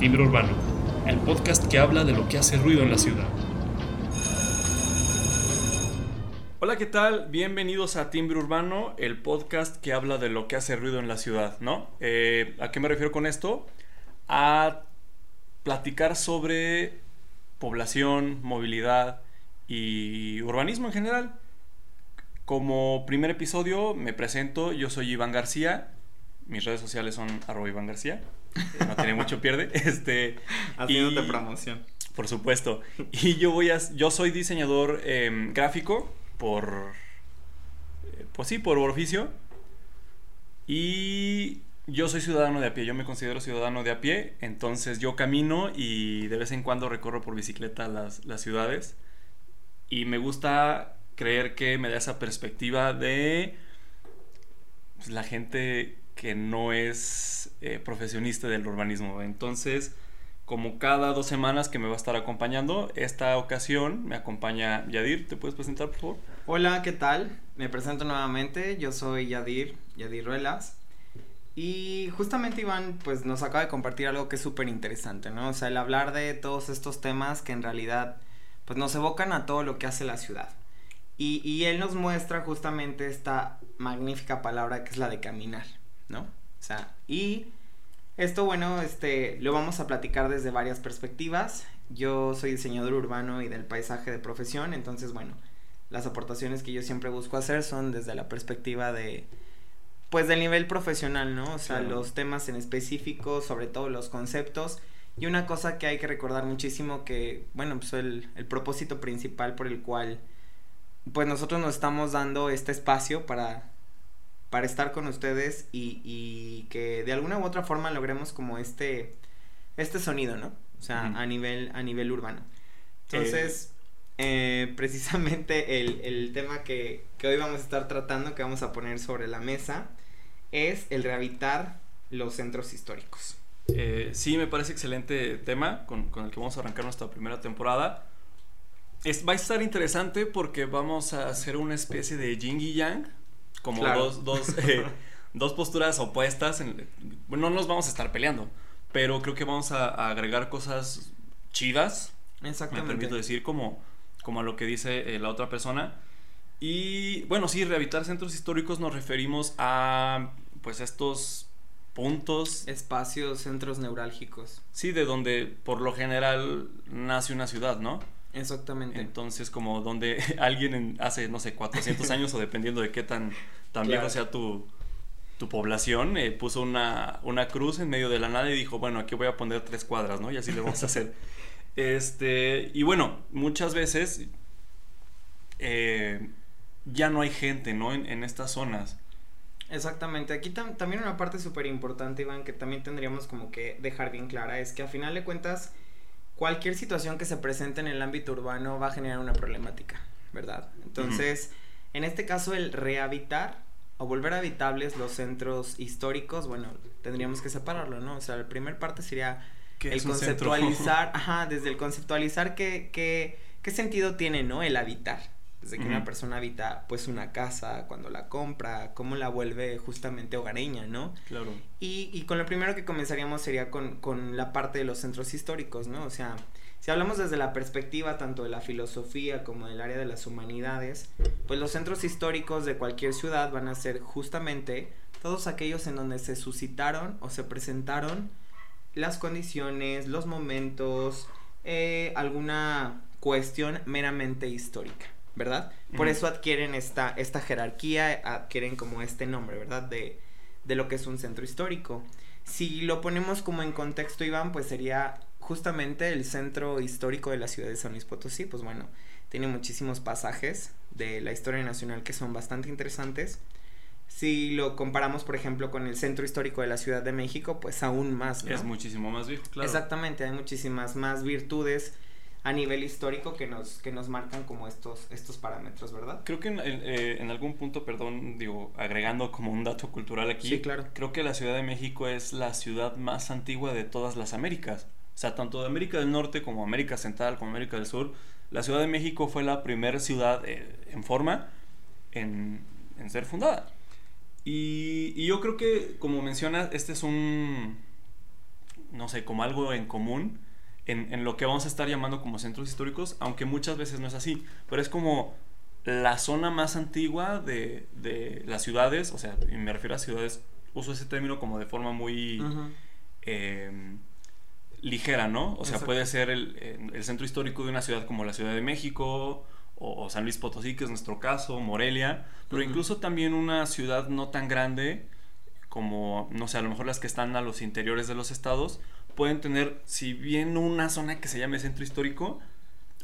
Timbre Urbano, el podcast que habla de lo que hace ruido en la ciudad. Hola, ¿qué tal? Bienvenidos a Timbre Urbano, el podcast que habla de lo que hace ruido en la ciudad, ¿no? Eh, ¿A qué me refiero con esto? A platicar sobre población, movilidad y urbanismo en general. Como primer episodio me presento, yo soy Iván García, mis redes sociales son arroba Iván García, no tiene mucho pierde. Este, Haciéndote y- promoción. Por supuesto. Y yo voy a, yo soy diseñador em, gráfico por, eh, pues sí, por oficio. Y yo soy ciudadano de a pie, yo me considero ciudadano de a pie, entonces yo camino y de vez en cuando recorro por bicicleta las, las ciudades. Y me gusta creer que me da esa perspectiva de pues, la gente que no es eh, profesionista del urbanismo. Entonces, como cada dos semanas que me va a estar acompañando, esta ocasión me acompaña Yadir. ¿Te puedes presentar, por favor? Hola, ¿qué tal? Me presento nuevamente. Yo soy Yadir, Yadir Ruelas. Y justamente Iván, pues nos acaba de compartir algo que es súper interesante, ¿no? O sea, el hablar de todos estos temas que en realidad, pues nos evocan a todo lo que hace la ciudad. Y, y él nos muestra justamente esta magnífica palabra que es la de caminar, ¿no? O sea, y esto, bueno, este, lo vamos a platicar desde varias perspectivas. Yo soy diseñador urbano y del paisaje de profesión, entonces, bueno, las aportaciones que yo siempre busco hacer son desde la perspectiva de, pues, del nivel profesional, ¿no? O sea, Claro. los temas en específico, sobre todo los conceptos. Y una cosa que hay que recordar muchísimo que, bueno, pues el, el propósito principal por el cual, pues nosotros nos estamos dando este espacio para, para estar con ustedes y, y que de alguna u otra forma logremos como este, este sonido, ¿no? O sea, a nivel, a nivel urbano. Entonces, eh, precisamente el, el tema que, que hoy vamos a estar tratando, que vamos a poner sobre la mesa, es el rehabilitar los centros históricos. Eh, sí, me parece excelente tema con, con el que vamos a arrancar nuestra primera temporada. Es, va a estar interesante porque vamos a hacer una especie de yin y yang, como Claro. dos, dos, eh, dos posturas opuestas. En, no nos vamos a estar peleando, pero creo que vamos a, a agregar cosas chidas, me Exactamente. permito decir, como, como a lo que dice eh, la otra persona. Y bueno, sí, rehabilitar centros históricos nos referimos a pues estos puntos Espacios, centros neurálgicos. Sí, de donde por lo general nace una ciudad, ¿no? Exactamente. Entonces, como donde alguien en- hace, no sé, 400 años o dependiendo de qué tan, tan viejo Claro. sea tu, tu población, eh, puso una, una cruz en medio de la nada y dijo, bueno, aquí voy a poner tres cuadras, ¿no? Y así le vamos a hacer. Este, y bueno, muchas veces eh, ya no hay gente, ¿no? En, en estas zonas. Exactamente. Aquí tam- también una parte súper importante, Iván, que también tendríamos como que dejar bien clara, es que a final de cuentas, cualquier situación que se presente en el ámbito urbano va a generar una problemática, ¿verdad? Entonces, en este caso, el rehabilitar o volver habitables los centros históricos, bueno, tendríamos que separarlo, ¿no? O sea, la primera parte sería ¿Qué el conceptualizar, ajá, desde el conceptualizar qué, qué, qué sentido tiene, ¿no? El habitar. Desde que una persona habita, pues, una casa, cuando la compra, cómo la vuelve justamente hogareña, ¿no? Claro. Y, y con lo primero que comenzaríamos sería con, con la parte de los centros históricos, ¿no? O sea, si hablamos desde la perspectiva tanto de la filosofía como del área de las humanidades, pues los centros históricos de cualquier ciudad van a ser justamente todos aquellos en donde se suscitaron o se presentaron las condiciones, los momentos, eh, alguna cuestión meramente histórica, ¿verdad? Por eso adquieren esta, esta jerarquía, adquieren como este nombre, ¿verdad? De, de lo que es un centro histórico. Si lo ponemos como en contexto, Iván, pues sería justamente el centro histórico de la ciudad de San Luis Potosí, pues bueno, tiene muchísimos pasajes de la historia nacional que son bastante interesantes. Si lo comparamos, por ejemplo, con el centro histórico de la Ciudad de México, pues aún más, ¿no? Es muchísimo más viejo, claro. Exactamente, hay muchísimas más virtudes a nivel histórico que nos, que nos marcan como estos, estos parámetros, ¿verdad? Creo que en, en- eh, en algún punto, perdón, digo, agregando como un dato cultural aquí, Sí, claro. creo que la Ciudad de México es la ciudad más antigua de todas las Américas. O sea, tanto de América del Norte como América Central como América del Sur, la Ciudad de México fue la primera ciudad eh, en forma en, en ser fundada. Y, y yo creo que, como mencionas, este es un, no sé, como algo en común en, en, lo que vamos a estar llamando como centros históricos, aunque muchas veces no es así, pero es como la zona más antigua de, de las ciudades, o sea, y me refiero a ciudades, uso ese término como de forma muy eh, ligera, ¿no? O sea, Exacto. puede ser el, el, centro histórico de una ciudad como la Ciudad de México o, o San Luis Potosí, que es nuestro caso, Morelia, pero uh -huh. incluso también una ciudad no tan grande como, no sé, a lo mejor las que están a los interiores de los estados, pueden tener, si bien una zona que se llame centro histórico,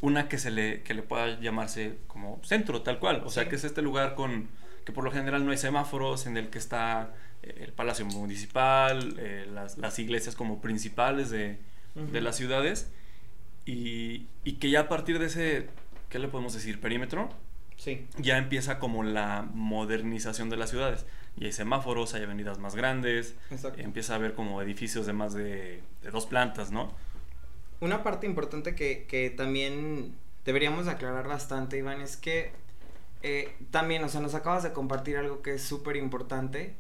una que se le, que le pueda llamarse como centro, tal cual. O sea, que es este lugar con que por lo general no hay semáforos, en el que está eh, el Palacio Municipal, eh, las, las, iglesias como principales de, uh -huh. de las ciudades, y, y, que ya a partir de ese, ¿qué le podemos decir? Perímetro, sí. ya empieza como la modernización de las ciudades. Y hay semáforos, hay avenidas más grandes, Exacto. empieza a haber como edificios de más de, de dos plantas, ¿no? Una parte importante que, que también deberíamos aclarar bastante, Iván, es que eh, también, o sea, nos acabas de compartir algo que es súper importante.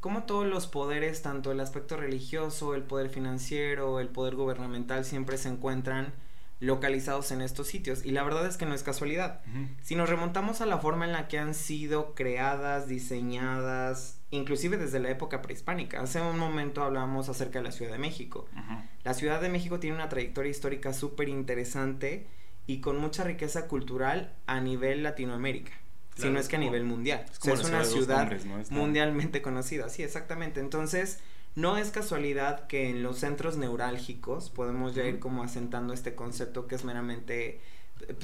Como todos los poderes, tanto el aspecto religioso, el poder financiero, el poder gubernamental, siempre se encuentran localizados en estos sitios. Y la verdad es que no es casualidad. Uh -huh. Si nos remontamos a la forma en la que han sido creadas, diseñadas, inclusive desde la época prehispánica. Hace un momento hablábamos acerca de la Ciudad de México. Uh -huh. La Ciudad de México tiene una trayectoria histórica súper interesante y con mucha riqueza cultural a nivel Latinoamérica. Claro, si no es que a nivel mundial. Es, o sea, es una ciudad mundialmente conocida. Sí, exactamente. Entonces, no es casualidad que en los centros neurálgicos podemos ya ir como asentando este concepto que es meramente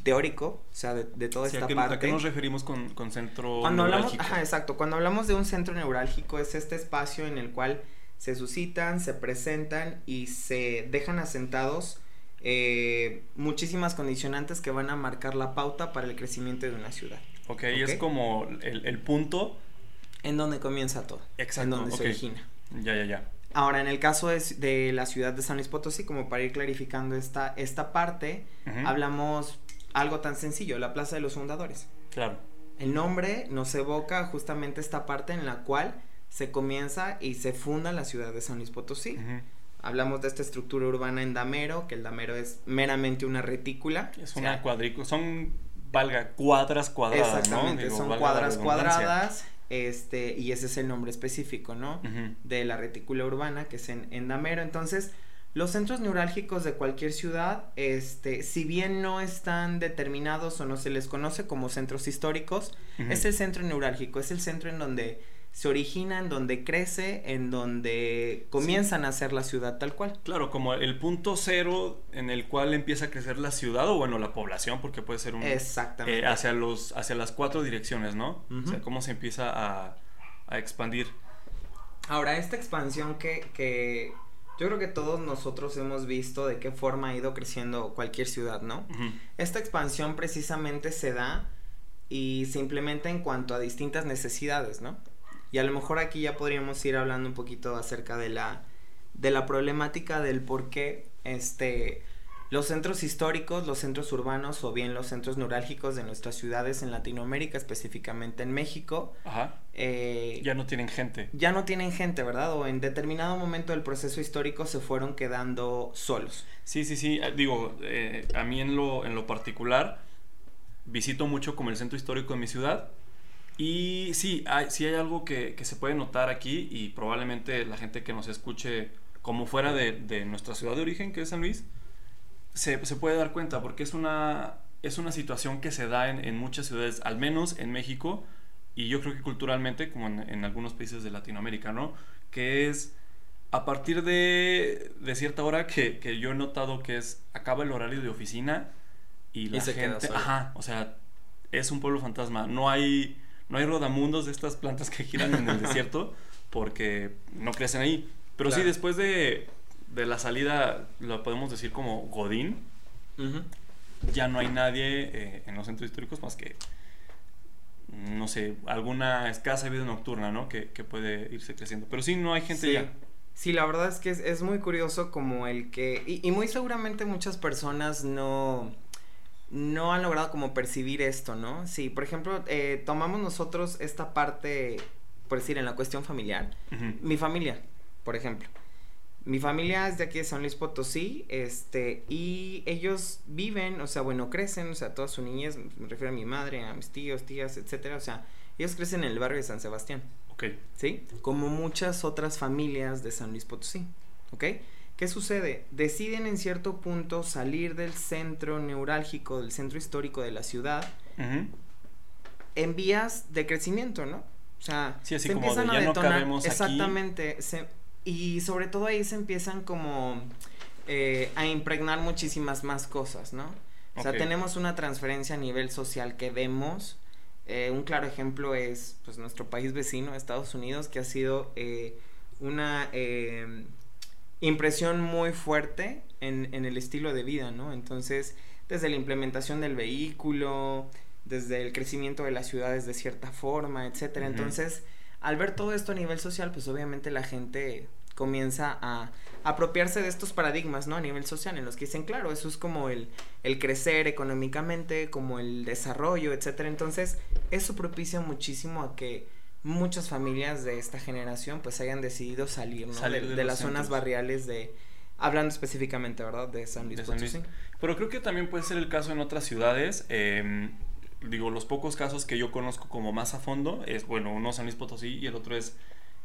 teórico, o sea, de, de toda sí, esta ¿a qué, parte. ¿A qué nos referimos con, con centro Cuando neurálgico? hablamos, ajá, exacto. Cuando hablamos de un centro neurálgico es este espacio en el cual se suscitan, se presentan y se dejan asentados eh, muchísimas condicionantes que van a marcar la pauta para el crecimiento de una ciudad. Ok, okay. es como el, el, punto en donde comienza todo. Exacto. En donde okay. se origina. Ya, ya, ya. Ahora, en el caso de, de, la ciudad de San Luis Potosí, como para ir clarificando esta, esta parte, uh -huh. hablamos algo tan sencillo, la Plaza de los Fundadores. Claro. El nombre nos evoca justamente esta parte en la cual se comienza y se funda la ciudad de San Luis Potosí. Uh -huh. Hablamos de esta estructura urbana en damero, que el damero es meramente una retícula. Es una o sea, cuadrícula, son, valga, cuadras cuadradas, Exactamente, ¿no? Digo, son cuadras cuadradas, este, y ese es el nombre específico, ¿no? Uh -huh. De la retícula urbana, que es en, en damero. Entonces, los centros neurálgicos de cualquier ciudad, este, si bien no están determinados o no se les conoce como centros históricos, uh -huh. es el centro neurálgico, es el centro en donde se origina, en donde crece, en donde comienzan sí. a ser la ciudad tal cual. Claro, como el punto cero en el cual empieza a crecer la ciudad o bueno, la población, porque puede ser un... Exactamente. Eh, hacia, los, hacia las cuatro direcciones, ¿no? Uh -huh. O sea, cómo se empieza a, a expandir. Ahora, esta expansión que, que yo creo que todos nosotros hemos visto de qué forma ha ido creciendo cualquier ciudad, ¿no? Uh -huh. Esta expansión precisamente se da y se implementa en cuanto a distintas necesidades, ¿no? Y a lo mejor aquí ya podríamos ir hablando un poquito acerca de la, de la problemática del por qué este, los centros históricos, los centros urbanos o bien los centros neurálgicos de nuestras ciudades en Latinoamérica, específicamente en México, Ajá. Eh, ya no tienen gente. Ya no tienen gente, ¿verdad? O en determinado momento del proceso histórico se fueron quedando solos. Sí, sí, sí. Digo, eh, a mí en lo, en lo particular visito mucho como el centro histórico de mi ciudad y sí, hay, sí hay algo que, que, se puede notar aquí y probablemente la gente que nos escuche como fuera de, de nuestra ciudad de origen, que es San Luis, se, se, puede dar cuenta porque es una, es una situación que se da en, en, muchas ciudades, al menos en México y yo creo que culturalmente, como en, en algunos países de Latinoamérica, ¿no? Que es a partir de, de cierta hora que, que, yo he notado que es, acaba el horario de oficina y la y se gente... Queda ajá, o sea, es un pueblo fantasma, no hay no hay rodamundos de estas plantas que giran en el desierto porque no crecen ahí. Pero claro. sí, después de, de, la salida, lo podemos decir como Godín, uh -huh. ya no hay nadie eh, en los centros históricos más que, no sé, alguna escasa vida nocturna, ¿no? Que, que puede irse creciendo. Pero sí, no hay gente sí. ya. Sí, la verdad es que es, es muy curioso como el que... Y, y muy seguramente muchas personas no no han logrado como percibir esto, ¿no? Sí, por ejemplo, eh, tomamos nosotros esta parte, por decir, en la cuestión familiar. Uh -huh. Mi familia, por ejemplo. Mi familia es de aquí de San Luis Potosí, este, y ellos viven, o sea, bueno, crecen, o sea, toda su niñez, me refiero a mi madre, a mis tíos, tías, etcétera, o sea, ellos crecen en el barrio de San Sebastián. Ok. ¿Sí? Como muchas otras familias de San Luis Potosí. ¿Ok? ¿Qué sucede? Deciden en cierto punto salir del centro neurálgico, del centro histórico de la ciudad, en vías de crecimiento, ¿no? O sea, Sí, así se como empiezan de, a "Ya no detonar. cabemos aquí". exactamente. se- y sobre todo ahí se empiezan como eh, a impregnar muchísimas más cosas, ¿no? O sea, tenemos una transferencia a nivel social que vemos. eh, un claro ejemplo es pues nuestro país vecino, Estados Unidos, que ha sido eh, una impresión muy fuerte en, en el estilo de vida, ¿no? Entonces, desde la implementación del vehículo, desde el crecimiento de las ciudades de cierta forma, etcétera. Entonces, al ver todo esto a nivel social, pues obviamente la gente comienza a apropiarse de estos paradigmas, ¿no? A nivel social, en los que dicen, claro, eso es como el, el crecer económicamente, como el desarrollo, etcétera. Entonces, eso propicia muchísimo a que muchas familias de esta generación pues hayan decidido salir, ¿no? Salir de, de de los las zonas barriales de, hablando específicamente, ¿verdad? De San Luis de San Luis. Potosí. Pero creo que también puede ser el caso en otras ciudades. eh, digo, los pocos casos que yo conozco como más a fondo es, bueno, uno San Luis Potosí y el otro es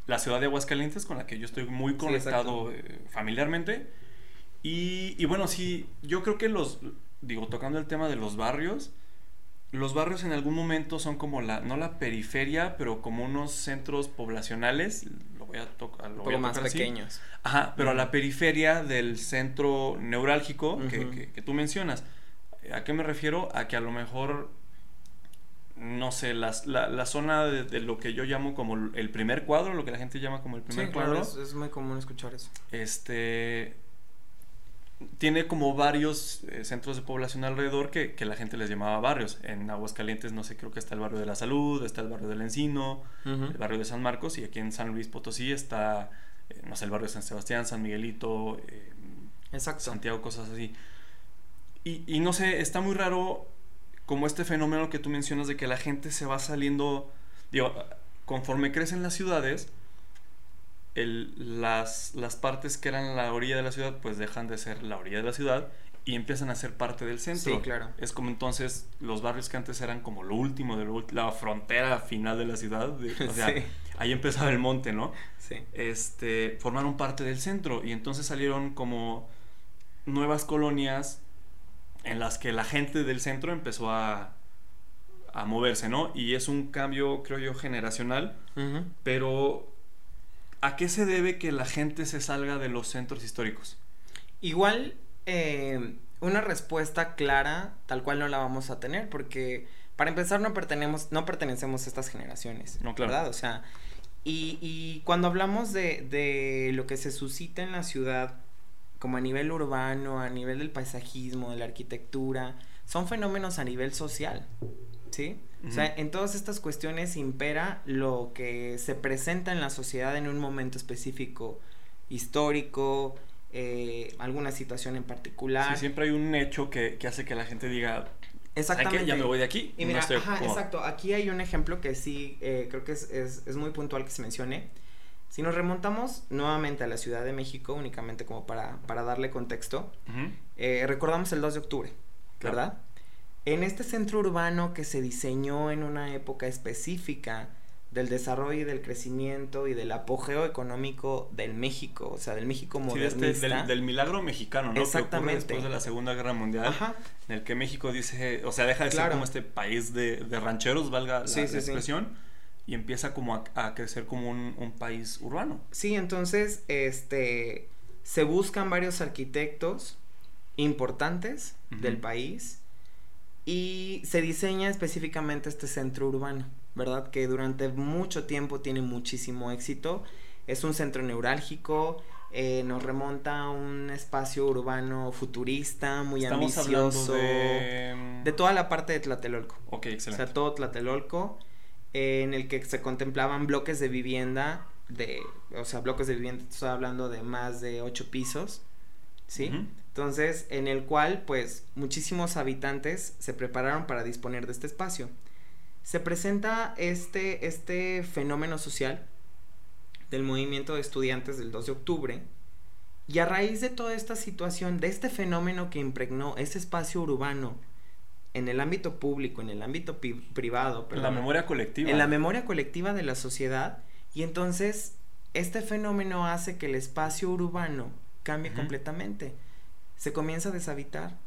la ciudad de Aguascalientes, con la que yo estoy muy Sí, conectado eh, familiarmente. Y, y bueno, sí, yo creo que los, digo, tocando el tema de los barrios, los barrios en algún momento son como la, no la periferia, pero como unos centros poblacionales, lo voy a, tocar lo voy a más tocar así. pequeños. Ajá, pero a la periferia del centro neurálgico que, que- que tú mencionas. ¿A qué me refiero? A que a lo mejor, no sé, las- la, la zona de, de lo que yo llamo como el primer cuadro, lo que la gente llama como el primer Sí, cuadro, claro, es, es muy común escuchar eso. este tiene como varios eh, centros de población alrededor que, que la gente les llamaba barrios. En Aguascalientes, no sé, creo que está el barrio de la Salud, está el barrio del Encino, el barrio de San Marcos y aquí en San Luis Potosí está, eh, no sé, el barrio de San Sebastián, San Miguelito, eh, Exacto. Santiago, cosas así. Y, y no sé, está muy raro como este fenómeno que tú mencionas de que la gente se va saliendo, digo, conforme crecen las ciudades, el- las, las partes que eran la orilla de la ciudad pues dejan de ser la orilla de la ciudad y empiezan a ser parte del centro. Sí, claro. Es como entonces los barrios que antes eran como lo último, de lo la frontera final de la ciudad, de- o sea, Sí. ahí empezaba el monte, ¿no? Sí. este, formaron parte del centro y entonces salieron como nuevas colonias en las que la gente del centro empezó a, a moverse, ¿no? Y es un cambio, creo yo, generacional, pero ¿a qué se debe que la gente se salga de los centros históricos? Igual, eh, una respuesta clara, tal cual no la vamos a tener, porque para empezar no pertenecemos, no pertenecemos a estas generaciones. No, claro. ¿Verdad? O sea, y, y cuando hablamos de, de lo que se suscita en la ciudad, como a nivel urbano, a nivel del paisajismo, de la arquitectura, son fenómenos a nivel social. ¿Sí? O sea, en todas estas cuestiones impera lo que se presenta en la sociedad en un momento específico, histórico, eh, alguna situación en particular. Sí, siempre hay un hecho que, que hace que la gente diga. Exactamente. Ya me voy de aquí. Y no mira, estoy ajá, cómodo". exacto. Aquí hay un ejemplo que sí eh, creo que es, es, es muy puntual que se mencione. Si nos remontamos nuevamente a la Ciudad de México, únicamente como para, para darle contexto, Ujú. eh, recordamos el 2 de octubre, Claro. ¿verdad? En este centro urbano que se diseñó en una época específica del desarrollo y del crecimiento y del apogeo económico del México, o sea, del México Sí, este- modernista. del, del milagro mexicano, ¿no? Que Exactamente. después de la Segunda Guerra Mundial. Ajá, en el que México dice, o sea, deja de ser como este país de, de rancheros, valga la, Sí, sí, sí. expresión, y empieza como a, a crecer como un, un país urbano. Sí, entonces, este, se buscan varios arquitectos importantes del país y se diseña específicamente este centro urbano, ¿verdad? Que durante mucho tiempo tiene muchísimo éxito. Es un centro neurálgico, eh, nos remonta a un espacio urbano futurista, muy Estamos ambicioso. de... de toda la parte de Tlatelolco. Ok, O excelente. sea, todo Tlatelolco, eh, en el que se contemplaban bloques de vivienda, de, o sea, bloques de vivienda, estoy hablando de más de ocho pisos, ¿sí? Entonces, en el cual, pues, muchísimos habitantes se prepararon para disponer de este espacio. Se presenta este, este fenómeno social del movimiento de estudiantes del 2 de octubre, Y a raíz de toda esta situación, de este fenómeno que impregnó ese espacio urbano en el ámbito público, en el ámbito privado, en la memoria colectiva. En la memoria colectiva de la sociedad, y entonces este fenómeno hace que el espacio urbano cambie completamente. Se comienza a deshabitar.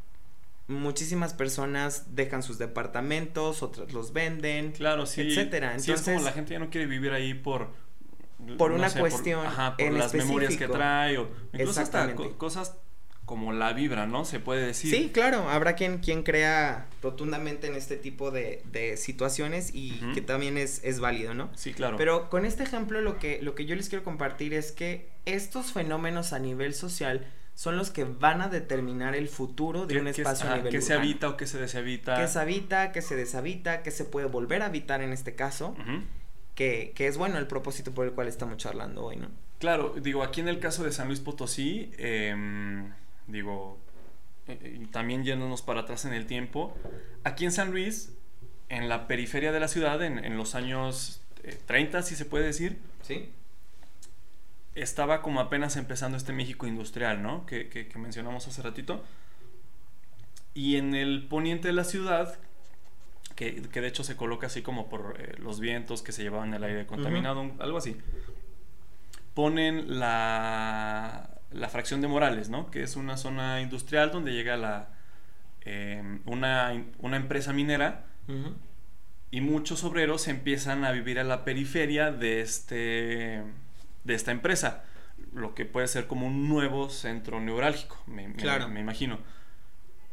Muchísimas personas dejan sus departamentos, otras los venden, claro, sí, etcétera. Entonces, es como la gente ya no quiere vivir ahí por por una cuestión por, las memorias que trae o incluso hasta cosas como la vibra, ¿no? Se puede decir. Sí, claro, habrá quien, quien crea rotundamente en este tipo de, de situaciones y que también es, es, válido, ¿no? Sí, claro. Pero con este ejemplo lo que, lo que yo les quiero compartir es que estos fenómenos a nivel social son los que van a determinar el futuro de un espacio a nivel Que se habita o que se deshabita. Que se habita, que se deshabita, que se puede volver a habitar en este caso. que, que es bueno el propósito por el cual estamos charlando hoy, ¿no? Claro, digo, aquí en el caso de San Luis Potosí, eh, digo, eh, eh, también yéndonos para atrás en el tiempo, aquí en San Luis, en la periferia de la ciudad, en, los años 30, eh, si se puede decir, ¿Sí? Estaba como apenas empezando este México industrial, ¿no? Que, que, mencionamos hace ratito. Y en el poniente de la ciudad, que, que de hecho se coloca así como por los vientos que se llevaban el aire contaminado, algo así, ponen la, la fracción de Morales, ¿no? Que es una zona industrial donde llega la, em, una, empresa minera y muchos obreros empiezan a vivir a la periferia de, este, de esta empresa, lo que puede ser como un nuevo centro neurálgico, me, claro. me, imagino.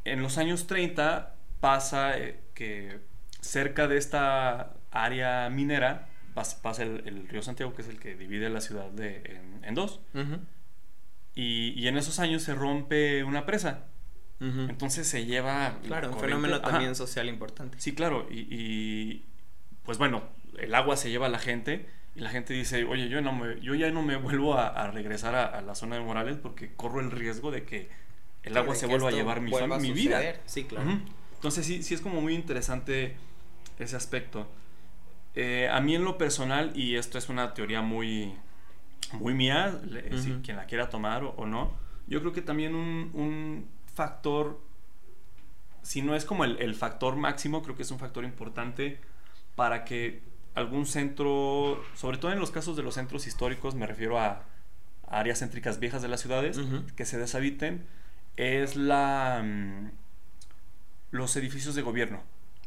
En los años 30 pasa eh, que cerca de esta área minera pasa, el, río Santiago, que es el que divide la ciudad de, en, dos. Y, en esos años se rompe una presa. Entonces se lleva... Claro, un fenómeno también social importante. Sí, claro. Y, pues bueno, el agua se lleva a la gente y la gente dice, oye, yo, no me, yo ya no me vuelvo a, regresar a, la zona de Morales porque corro el riesgo de que el agua se vuelva a llevar mi, mi vida. Sí, claro. Entonces sí, sí es como muy interesante ese aspecto. Eh, a mí en lo personal, y esto es una teoría muy, muy mía, quien la quiera tomar o, no, yo creo que también un, factor, si no es como el, factor máximo, creo que es un factor importante para que algún centro, sobre todo en los casos de los centros históricos, me refiero a, áreas céntricas viejas de las ciudades, que se deshabiten, es la mm, los edificios de gobierno.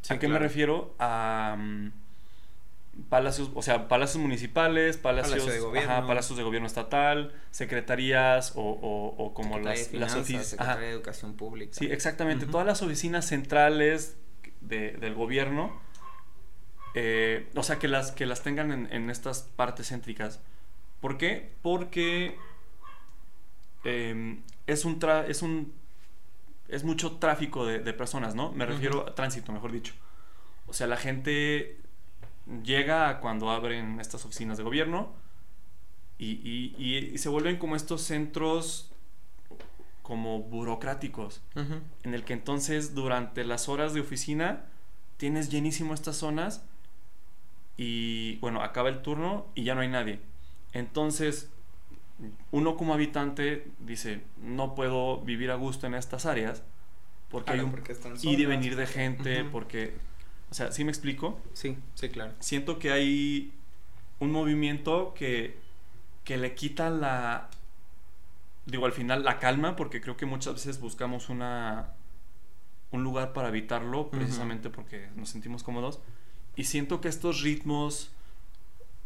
¿A qué me refiero? A... Mm, palacios, o sea, palacios municipales, palacios, de gobierno, palacios de gobierno estatal, secretarías o, como las, las oficinas. Secretaría de Educación Pública. Sí, exactamente. Todas las oficinas centrales del gobierno, eh, o sea, que las, que las tengan en, estas partes céntricas. ¿Por qué? Porque em, es un es un es mucho tráfico de, personas, ¿no? Me refiero a tránsito, mejor dicho. O sea, la gente llega cuando abren estas oficinas de gobierno y, se vuelven como estos centros como burocráticos, en el que entonces durante las horas de oficina tienes llenísimo estas zonas y bueno, acaba el turno y ya no hay nadie. Entonces, uno como habitante dice, no puedo vivir a gusto en estas áreas porque hay un ir y venir de gente, porque o sea, ¿sí me explico? Sí, sí, claro. Siento que hay un movimiento que, que le quita la, digo, al final la calma, porque creo que muchas veces buscamos una, un lugar para habitarlo, precisamente porque nos sentimos cómodos. Y siento que estos ritmos,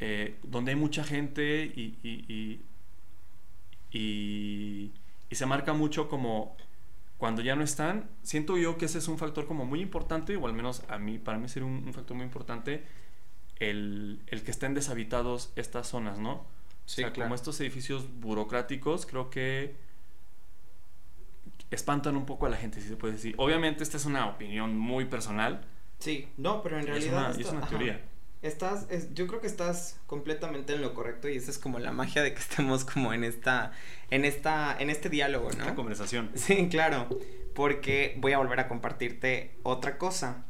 eh, donde hay mucha gente y, y, y, y, se marca mucho como cuando ya no están, siento yo que ese es un factor como muy importante, o al menos a mí, para mí sería un, factor muy importante, el, que estén deshabitados estas zonas, ¿no? Sí, o sea, como estos edificios burocráticos, creo que espantan un poco a la gente, si se puede decir. Obviamente esta es una opinión muy personal. Sí, no, pero en realidad... Es una, teoría. Estás, yo creo que estás completamente en lo correcto y esa es como la magia de que estemos como en esta, en esta, en este diálogo, ¿no? Esta conversación. Sí, claro, porque voy a volver a compartirte otra cosa.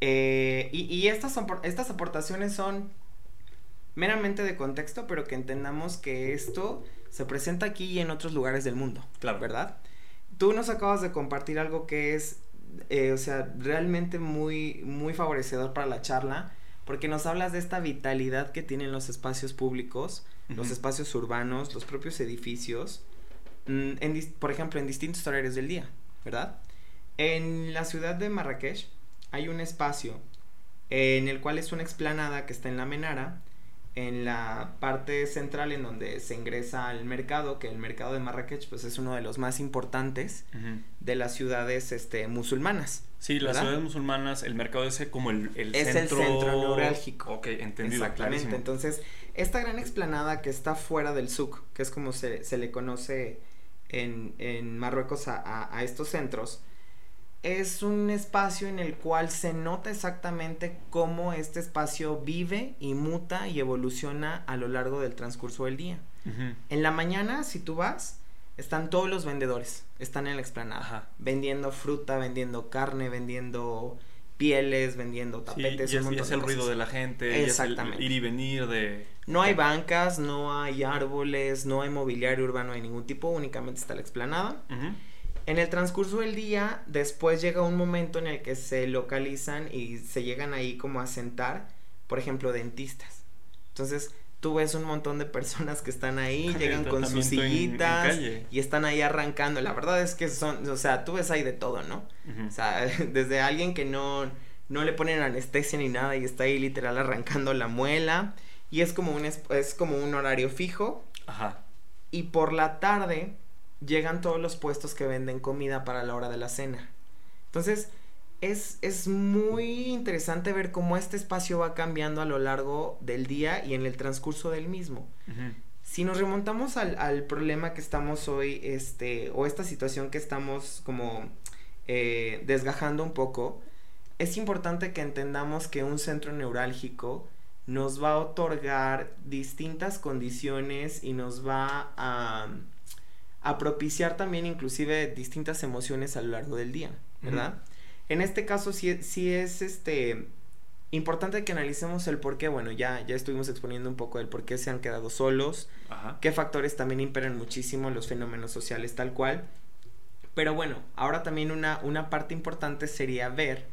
Eh, y, estas, estas aportaciones son meramente de contexto, pero que entendamos que esto se presenta aquí y en otros lugares del mundo. Claro. ¿Verdad? Tú nos acabas de compartir algo que es, eh, o sea, realmente muy, muy favorecedor para la charla, porque nos hablas de esta vitalidad que tienen los espacios públicos, los Ujú. espacios urbanos, los propios edificios, mm, en por ejemplo, en distintos horarios del día, ¿verdad? En la ciudad de Marrakech hay un espacio en el cual es una explanada que está en la Menara, en la parte central en donde se ingresa al mercado, que el mercado de Marrakech pues es uno de los más importantes de las ciudades este, musulmanas. Sí, las ciudades musulmanas, el mercado ese como el, el Es el centro... centro neurálgico. Ok, entendido, Exactamente. clarísimo. Entonces, esta gran explanada que está fuera del souk, que es como se, se le conoce en, en Marruecos a, a- a estos centros, es un espacio en el cual se nota exactamente cómo este espacio vive y muta y evoluciona a lo largo del transcurso del día. En la mañana, si tú vas, están todos los vendedores, están en la explanada, Ajá. vendiendo fruta, vendiendo carne, vendiendo pieles, vendiendo Sí, tapetes. y un es, y montón es de el ruido cosas. de la gente, y es el Exactamente. ir y venir de... No hay bancas, no hay árboles, no hay mobiliario urbano de ningún tipo, únicamente está la explanada. En el transcurso del día, después llega un momento en el que se localizan y se llegan ahí como a sentar, por ejemplo, dentistas. Entonces, tú ves un montón de personas que están ahí, El llegan con sus tratamiento en- en sillitas y están ahí arrancando. La verdad es que son, o sea, tú ves ahí de todo, ¿no? O sea, desde alguien que no, no le ponen anestesia ni nada y está ahí literal arrancando la muela. Y es como un, es como un horario fijo. Ajá. Y por la tarde llegan todos los puestos que venden comida para la hora de la cena. Entonces, es, es muy interesante ver cómo este espacio va cambiando a lo largo del día y en el transcurso del mismo. Si nos remontamos al, al problema que estamos hoy, este, o esta situación que estamos como eh, desgajando un poco, es importante que entendamos que un centro neurálgico nos va a otorgar distintas condiciones y nos va a, a propiciar también inclusive distintas emociones a lo largo del día, ¿verdad? En este caso sí, sí es este importante que analicemos el por qué, bueno, ya, ya estuvimos exponiendo un poco el por qué se han quedado solos, Ajá. qué factores también imperan muchísimo los fenómenos sociales tal cual. Pero bueno, ahora también una, una parte importante sería ver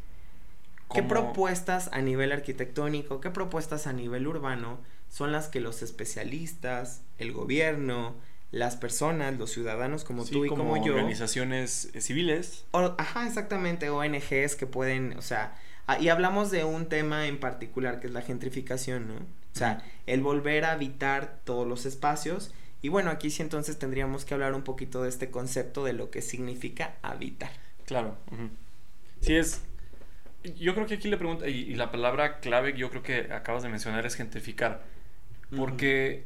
qué ¿Cómo- propuestas a nivel arquitectónico, qué propuestas a nivel urbano son las que los especialistas, el gobierno, las personas, los ciudadanos como Sí, tú y como, yo, organizaciones eh, civiles. o- ajá, exactamente, ONGs que pueden, o sea, ah, y hablamos de un tema en particular que es la gentrificación, ¿no? O sea, el volver a habitar todos los espacios. Y bueno, aquí sí entonces tendríamos que hablar un poquito de este concepto de lo que significa habitar. Claro. Sí, es. Yo creo que aquí le pregunta, y, y la palabra clave que yo creo que acabas de mencionar es gentrificar. Porque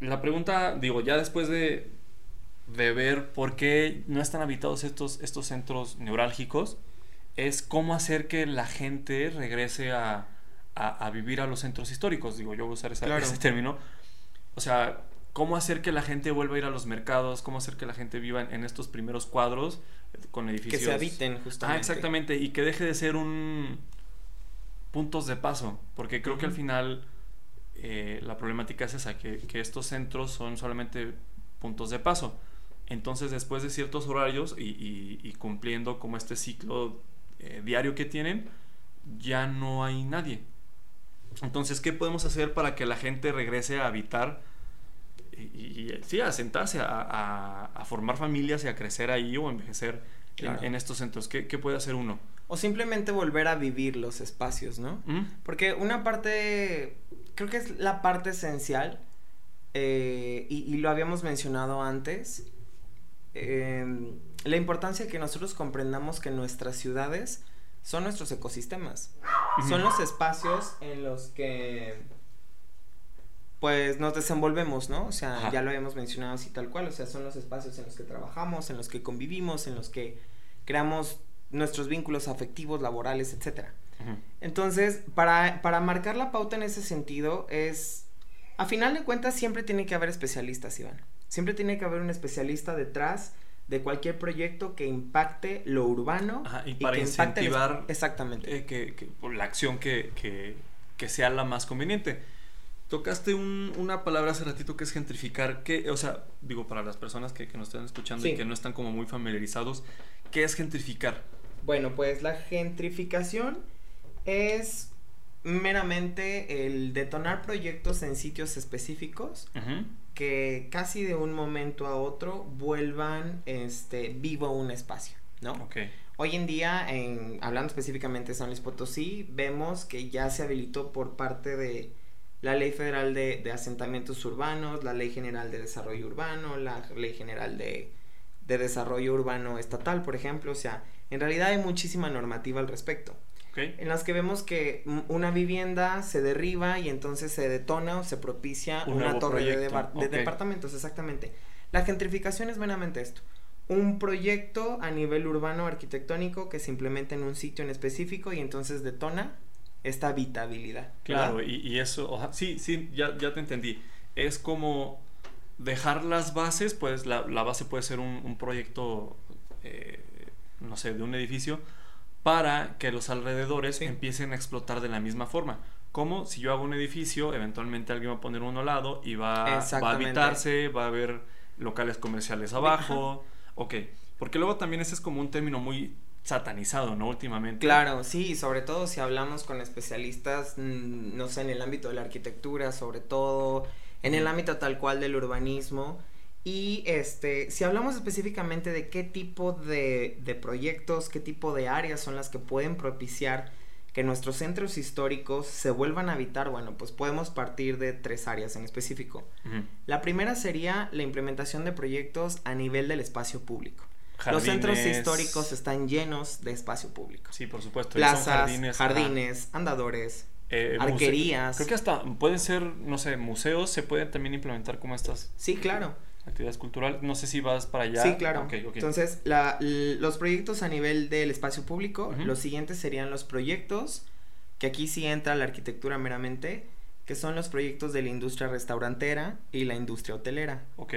la pregunta, digo, ya después de, de ver por qué no están habitados estos, estos centros neurálgicos, es cómo hacer que la gente regrese a, a- a vivir a los centros históricos. Digo, yo voy a usar esa- Claro. ese término. O sea, cómo hacer que la gente vuelva a ir a los mercados, cómo hacer que la gente viva en, en estos primeros cuadros con Que edificios. se habiten justamente. Ah, exactamente, y que deje de ser un puntos de paso, porque creo que al final eh, la problemática es esa, que, que estos centros son solamente puntos de paso. Entonces, después de ciertos horarios y, y- y cumpliendo como este ciclo eh, diario que tienen, ya no hay nadie. Entonces, ¿qué podemos hacer para que la gente regrese a habitar y, y- sí, a sentarse, a, a- a formar familias y a crecer ahí o envejecer en- Claro. en, estos centros? ¿Qué, qué puede hacer uno? O simplemente volver a vivir los espacios, ¿no? ¿Mm? Porque una parte, creo que es la parte esencial, eh, y, y lo habíamos mencionado antes, eh, la importancia de que nosotros comprendamos que nuestras ciudades son nuestros ecosistemas. Son los espacios en los que pues nos desenvolvemos, ¿no? O sea, Ajá. ya lo habíamos mencionado así tal cual, o sea, son los espacios en los que trabajamos, en los que convivimos, en los que creamos nuestros vínculos afectivos, laborales, etcétera. Entonces, para, para marcar la pauta en ese sentido es, a final de cuentas, siempre tiene que haber especialistas, Iván. Siempre tiene que haber un especialista detrás de cualquier proyecto que impacte lo urbano. Ajá, y para que impacte el- incentivar Exactamente. eh, que, que- por la acción que, que- que sea la más conveniente. Tocaste una palabra hace ratito que es gentrificar. Que, o sea, digo, para las personas que, nos están escuchando y que no están como muy familiarizados, ¿qué es gentrificar? Bueno, pues la gentrificación es meramente el detonar proyectos en sitios específicos que casi de un momento a otro vuelvan este vivo un espacio, ¿no? Okay. Hoy en día, en, hablando específicamente de San Luis Potosí, vemos que ya se habilitó por parte de la Ley Federal de, Asentamientos Urbanos, la Ley General de Desarrollo Urbano, la Ley General de, Desarrollo Urbano Estatal, por ejemplo. O sea, en realidad hay muchísima normativa al respecto. En las que vemos que una vivienda se derriba y entonces se detona o se propicia una torre de, departamentos, exactamente. La gentrificación es meramente esto. Un proyecto a nivel urbano arquitectónico que se implementa en un sitio en específico y entonces detona esta habitabilidad. Claro, y, eso, sí, sí, ya, ya te entendí. Es como dejar las bases, pues la, base puede ser un, proyecto, eh, no sé, de un edificio, para que los alrededores empiecen a explotar de la misma forma. Como si yo hago un edificio, eventualmente alguien va a poner uno al lado y va, va a habitarse, va a haber locales comerciales abajo. Ok, porque luego también ese es como un término muy satanizado, ¿no? Últimamente. Claro, sí, sobre todo si hablamos con especialistas, mm, no sé, en el ámbito de la arquitectura, sobre todo, en el ámbito tal cual del urbanismo. Y este, si hablamos específicamente de qué tipo de, de proyectos, qué tipo de áreas son las que pueden propiciar que nuestros centros históricos se vuelvan a habitar, bueno, pues podemos partir de tres áreas en específico. La primera sería la implementación de proyectos a nivel del espacio público. Los centros históricos están llenos de espacio público. Sí, por supuesto. Plazas, jardines, andadores, eh, arquerías. Creo que hasta pueden ser, no sé, museos, se pueden también implementar como estas. Sí, claro. Actividades culturales. No sé si vas para allá. Sí, claro. Entonces, los proyectos a nivel del espacio público, los siguientes serían los proyectos, que aquí sí entra la arquitectura meramente, que son los proyectos de la industria restaurantera y la industria hotelera. Ok.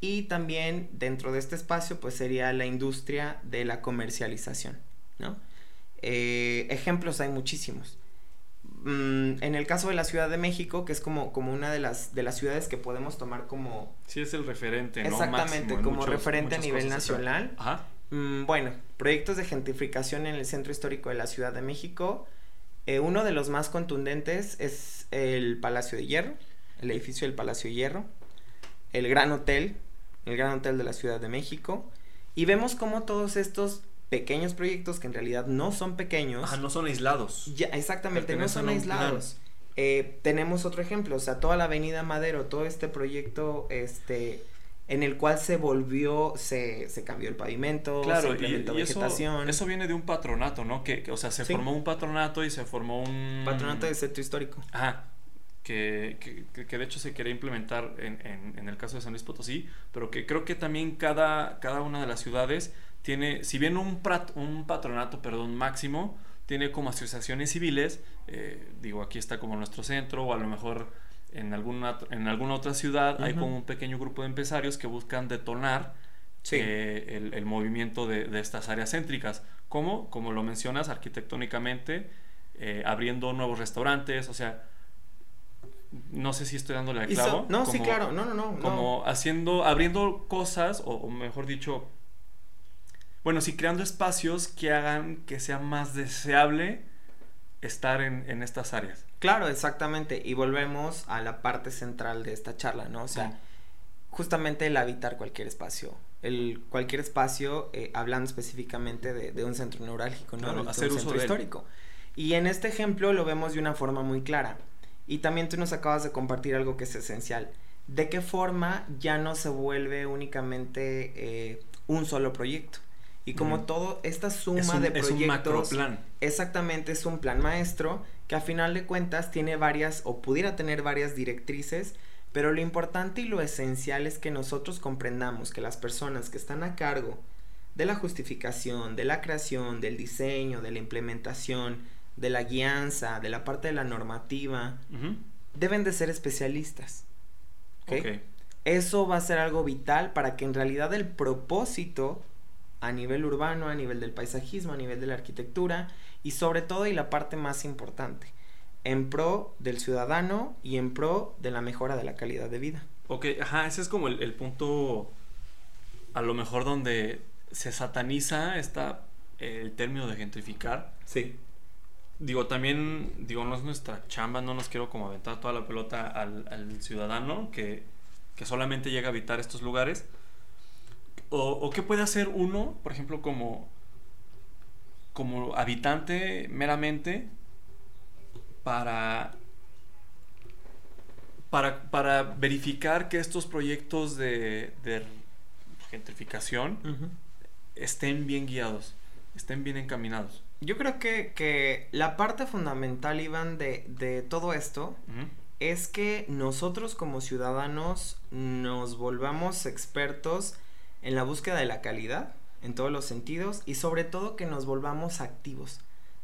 Y también dentro de este espacio pues sería la industria de la comercialización, ¿no? Eh, ejemplos hay muchísimos. Mm, en el caso de la Ciudad de México, que es como, como una de las, de las ciudades que podemos tomar como... Sí, es el referente, ¿no? Exactamente, como referente a nivel nacional. Ajá. Mm, bueno, proyectos de gentrificación en el centro histórico de la Ciudad de México. Eh, uno de los más contundentes es el Palacio de Hierro, el edificio del Palacio de Hierro, el Gran Hotel, el Gran Hotel de la Ciudad de México, y vemos cómo todos estos pequeños proyectos que en realidad no son pequeños. Ajá, no son aislados. Ya, exactamente, no son aislados. Eh, tenemos otro ejemplo, o sea, toda la Avenida Madero, todo este proyecto, este, en el cual se volvió, se, se cambió el pavimento, claro, se implementó y, vegetación. Eso, viene de un patronato, ¿no? Que, o sea, se formó un patronato y se formó un... Patronato de centro histórico. Ajá, que, que, que, de hecho se quería implementar en, en, en, el caso de San Luis Potosí, pero que creo que también cada, cada una de las ciudades tiene, si bien un, un patronato perdón, máximo, tiene como asociaciones civiles, eh, digo, aquí está como nuestro centro, o a lo mejor en alguna, en alguna otra ciudad hay como un pequeño grupo de empresarios que buscan detonar eh, el, el, movimiento de, de, estas áreas céntricas. como Como lo mencionas, arquitectónicamente, eh, abriendo nuevos restaurantes, o sea, no sé si estoy dándole al clavo. no, sí, claro, no, no, no. Como haciendo, abriendo cosas, o, mejor dicho, bueno, sí, creando espacios que hagan que sea más deseable estar en, estas áreas. Claro, exactamente. Y volvemos a la parte central de esta charla, ¿no? O sea, justamente el habitar cualquier espacio. El cualquier espacio, eh, hablando específicamente de, un centro neurálgico, ¿no? Claro, hacer un uso centro histórico. Y en este ejemplo lo vemos de una forma muy clara. Y también tú nos acabas de compartir algo que es esencial. ¿De qué forma ya no se vuelve únicamente eh, un solo proyecto? Y como todo, esta suma de proyectos. Es un macro plan. Exactamente, es un plan maestro que a final de cuentas tiene varias, o pudiera tener varias directrices, pero lo importante y lo esencial es que nosotros comprendamos que las personas que están a cargo de la justificación, de la creación, del diseño, de la implementación, de la guianza, de la parte de la normativa, deben de ser especialistas. Eso va a ser algo vital para que en realidad el propósito a nivel urbano, a nivel del paisajismo, a nivel de la arquitectura y sobre todo y la parte más importante, en pro del ciudadano y en pro de la mejora de la calidad de vida. Ok, ajá, ese es como el, punto a lo mejor donde se sataniza esta, el término de gentrificar. Sí. Digo, también, digo, no es nuestra chamba, no nos quiero como aventar toda la pelota al, ciudadano que, que, solamente llega a habitar estos lugares. O, o, qué puede hacer uno, por ejemplo, como, como habitante meramente para para, verificar que estos proyectos de, gentrificación estén bien guiados, estén bien encaminados. Yo creo que, la parte fundamental, Iván, de, de todo esto es que nosotros como ciudadanos nos volvamos expertos en la búsqueda de la calidad, en todos los sentidos, y sobre todo que nos volvamos activos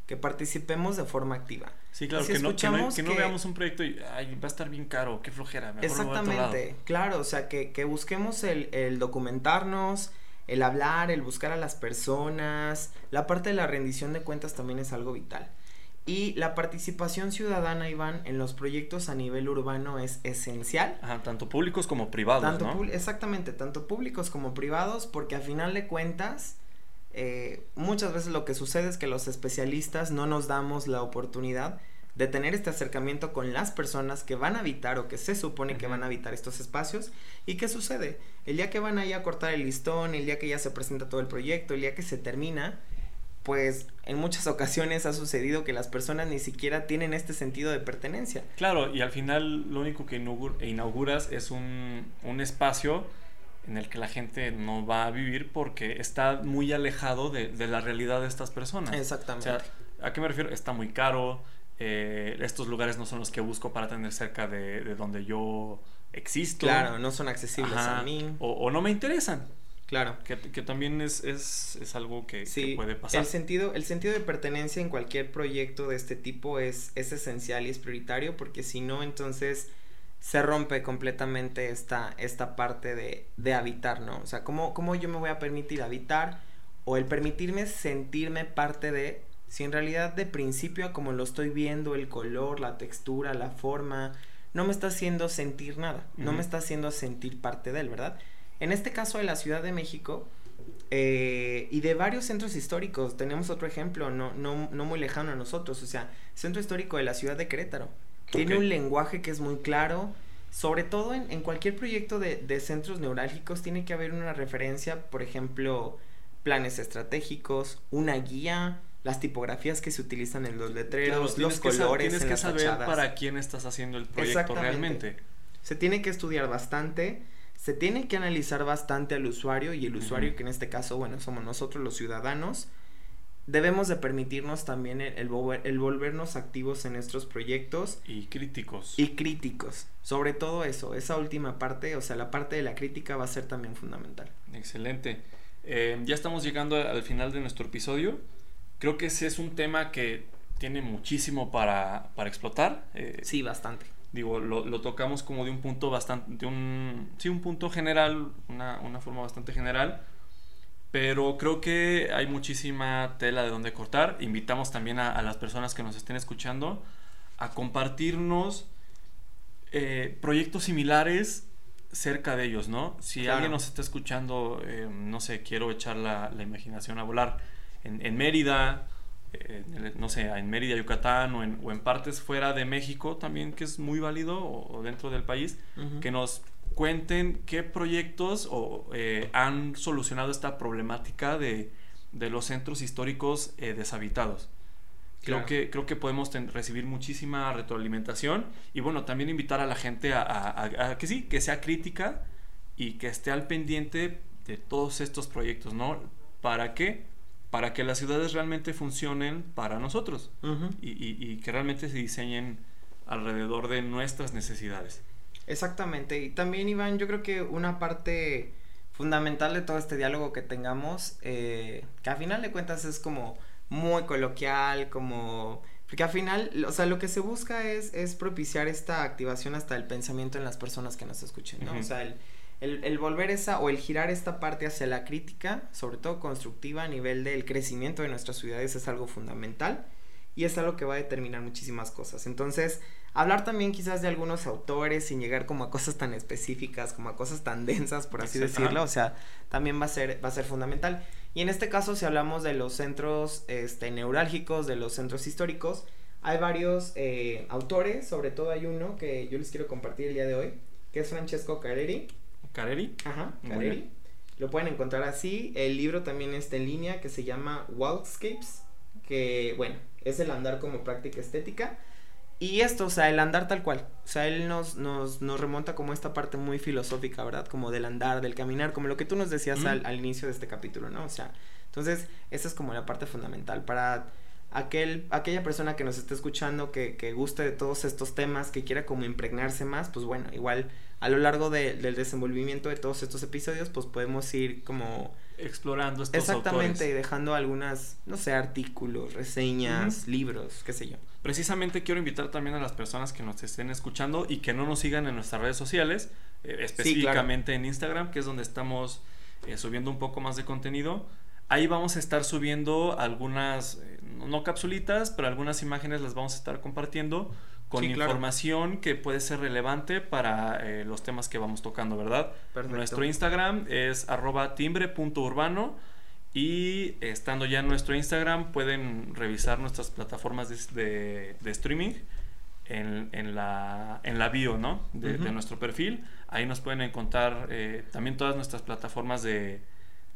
que participemos de forma activa. Sí, claro, que, no, que, no, veamos un proyecto y ay, va a estar bien caro, qué flojera. Mejor exactamente, claro, o sea, que, que busquemos el, el, documentarnos, el hablar, el buscar a las personas, la parte de la rendición de cuentas también es algo vital. Y la participación ciudadana, Iván, en los proyectos a nivel urbano es esencial. Ajá, tanto públicos como privados, ¿no? Exactamente, tanto públicos como privados, porque a final de cuentas eh, muchas veces lo que sucede es que los especialistas no nos damos la oportunidad de tener este acercamiento con las personas que van a habitar o que se supone que van a habitar estos espacios. ¿Y qué sucede? El día que van ahí a cortar el listón, el día que ya se presenta todo el proyecto, el día que se termina, pues en muchas ocasiones ha sucedido que las personas ni siquiera tienen este sentido de pertenencia. Claro, y al final lo único que inauguras es un, un espacio en el que la gente no va a vivir porque está muy alejado de, la realidad de estas personas. Exactamente. O sea, ¿a qué me refiero? Está muy caro, eh, estos lugares no son los que busco para tener cerca de, donde yo existo. Claro, no son accesibles a mí. O, no me interesan. Claro. Que, también es, es, algo que, que, puede pasar. El sentido, el sentido de pertenencia en cualquier proyecto de este tipo es, es esencial y es prioritario porque si no, entonces se rompe completamente esta, esta parte de, de habitar, ¿no? O sea, ¿cómo, ¿cómo yo me voy a permitir habitar o el permitirme sentirme parte de, si en realidad de principio a como lo estoy viendo, el color, la textura, la forma, no me está haciendo sentir nada, no me está haciendo sentir parte de él, ¿verdad? En este caso de la Ciudad de México eh, y de varios centros históricos, tenemos otro ejemplo, no, no, no muy lejano a nosotros, o sea, Centro Histórico de la Ciudad de Querétaro tiene un lenguaje que es muy claro. Sobre todo en, cualquier proyecto de, de, centros neurálgicos tiene que haber una referencia, por ejemplo, planes estratégicos, una guía, las tipografías que se utilizan en los letreros, los colores. Tienes que saber para quién estás haciendo el proyecto realmente. Se tiene que estudiar bastante, se tiene que analizar bastante al usuario y el usuario, que en este caso, bueno, somos nosotros los ciudadanos, debemos de permitirnos también el, volvernos activos en nuestros proyectos. Y críticos. Y críticos. Sobre todo eso, esa última parte, o sea, la parte de la crítica va a ser también fundamental. Excelente. Eh, ya estamos llegando al final de nuestro episodio. Creo que ese es un tema que tiene muchísimo para, explotar. Eh, sí, bastante. Digo, lo, tocamos como de un punto bastante, de un, sí, un punto general, una, una forma bastante general pero creo que hay muchísima tela de donde cortar. Invitamos también a, las personas que nos estén escuchando a compartirnos eh, proyectos similares cerca de ellos, ¿no? Si alguien nos está escuchando, eh, no sé, quiero echar la, imaginación a volar en, Mérida, eh, no sé, en Mérida, Yucatán o en, o en, partes fuera de México también, que es muy válido, o, dentro del país, que nos cuenten qué proyectos eh, han solucionado esta problemática de, los centros históricos eh, deshabitados. Creo, que, creo que podemos recibir muchísima retroalimentación y bueno, también invitar a la gente a, que sí, que sea crítica y que esté al pendiente de todos estos proyectos, ¿no? ¿Para qué? Para que las ciudades realmente funcionen para nosotros y que realmente se diseñen alrededor de nuestras necesidades. Exactamente. Y también, Iván, yo creo que una parte fundamental de todo este diálogo que tengamos, eh, que a final de cuentas es como muy coloquial, como... Porque al final, o sea, lo que se busca es, es propiciar esta activación hasta el pensamiento en las personas que nos escuchen, ¿no? O sea, el, el, el, volver esa o el girar esta parte hacia la crítica, sobre todo constructiva a nivel del crecimiento de nuestras ciudades es algo fundamental y es algo que va a determinar muchísimas cosas. Entonces, hablar también quizás de algunos autores sin llegar como a cosas tan específicas, como a cosas tan densas, por así decirlo, o sea, también va a ser, va a ser fundamental. Y en este caso, si hablamos de los centros este, neurálgicos, de los centros históricos, hay varios eh, autores, sobre todo hay uno que yo les quiero compartir el día de hoy, que es Francesco Careri. ¿Careri? Ajá, Careri. Lo pueden encontrar así. El libro también está en línea que se llama Walkscapes, que bueno, es el andar como práctica estética. Y esto, o sea, el andar tal cual. O sea, él nos, nos, nos remonta como esta parte muy filosófica, ¿verdad? Como del andar, del caminar, como lo que tú nos decías al, al, inicio de este capítulo, ¿no? O sea, entonces, esa es como la parte fundamental para aquel, aquella persona que nos esté escuchando, que, que guste de todos estos temas, que quiera como impregnarse más, pues bueno, igual a lo largo de, del desenvolvimiento de todos estos episodios, pues podemos ir como explorando estos Exactamente, dejando algunas, no sé, artículos, reseñas, libros, qué sé yo. Precisamente quiero invitar también a las personas que nos estén escuchando y que no nos sigan en nuestras redes sociales, eh, específicamente en Instagram, que es donde estamos eh, subiendo un poco más de contenido. Ahí vamos a estar subiendo algunas, eh, no capsulitas, pero algunas imágenes las vamos a estar compartiendo con información que puede ser relevante para eh, los temas que vamos tocando, ¿verdad? Nuestro Instagram es arroba timbre.urbano y estando ya en nuestro Instagram pueden revisar nuestras plataformas de, streaming en, la, en la bio, ¿no? De, nuestro perfil. Ahí nos pueden encontrar eh, también todas nuestras plataformas de,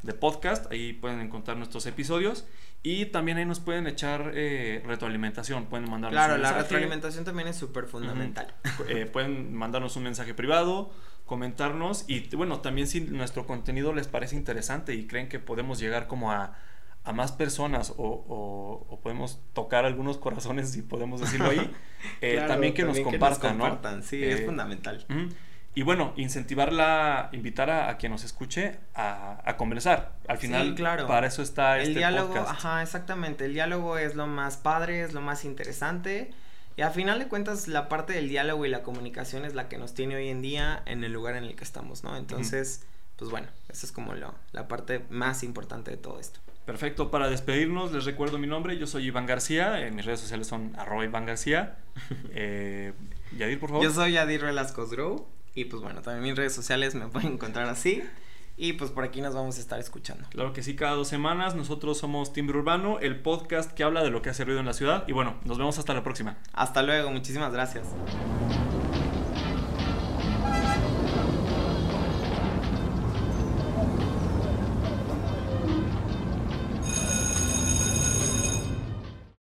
de podcast, ahí pueden encontrar nuestros episodios y también ahí nos pueden echar eh, retroalimentación, pueden mandarnos Claro, la retroalimentación también es súper fundamental. Eh, pueden mandarnos un mensaje privado, comentarnos y bueno, también si nuestro contenido les parece interesante y creen que podemos llegar como a, a más personas o, o, podemos tocar algunos corazones, si podemos decirlo ahí, eh, también que nos compartan, ¿no? Sí, es fundamental. Y bueno, incentivarla, invitar a, quien nos escuche a, conversar. Al final, claro. para eso está el este diálogo, Ajá, exactamente. El diálogo es lo más padre, es lo más interesante. Y al final de cuentas, la parte del diálogo y la comunicación es la que nos tiene hoy en día en el lugar en el que estamos, ¿no? Entonces, pues bueno, esa es como lo, la parte más importante de todo esto. Perfecto, para despedirnos les recuerdo mi nombre, yo soy Iván García, mis redes sociales son arroba Iván García. Eh, Yadir, por favor. Yo soy Yadir Velasco Grow. Y pues bueno, también mis redes sociales me pueden encontrar así. Y pues por aquí nos vamos a estar escuchando. Claro que sí, cada dos semanas nosotros somos Timbre Urbano, el podcast que habla de lo que hace ruido en la ciudad. Y bueno, nos vemos hasta la próxima. Hasta luego, muchísimas gracias.